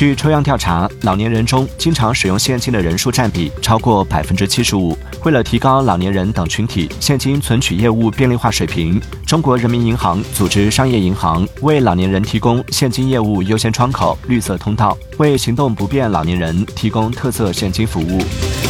据抽样调查老年人中经常使用现金的人数占比超过百分之七十五。为了提高老年人等群体现金存取业务便利化水平中国人民银行组织商业银行为老年人提供现金业务优先窗口绿色通道为行动不便老年人提供特色现金服务。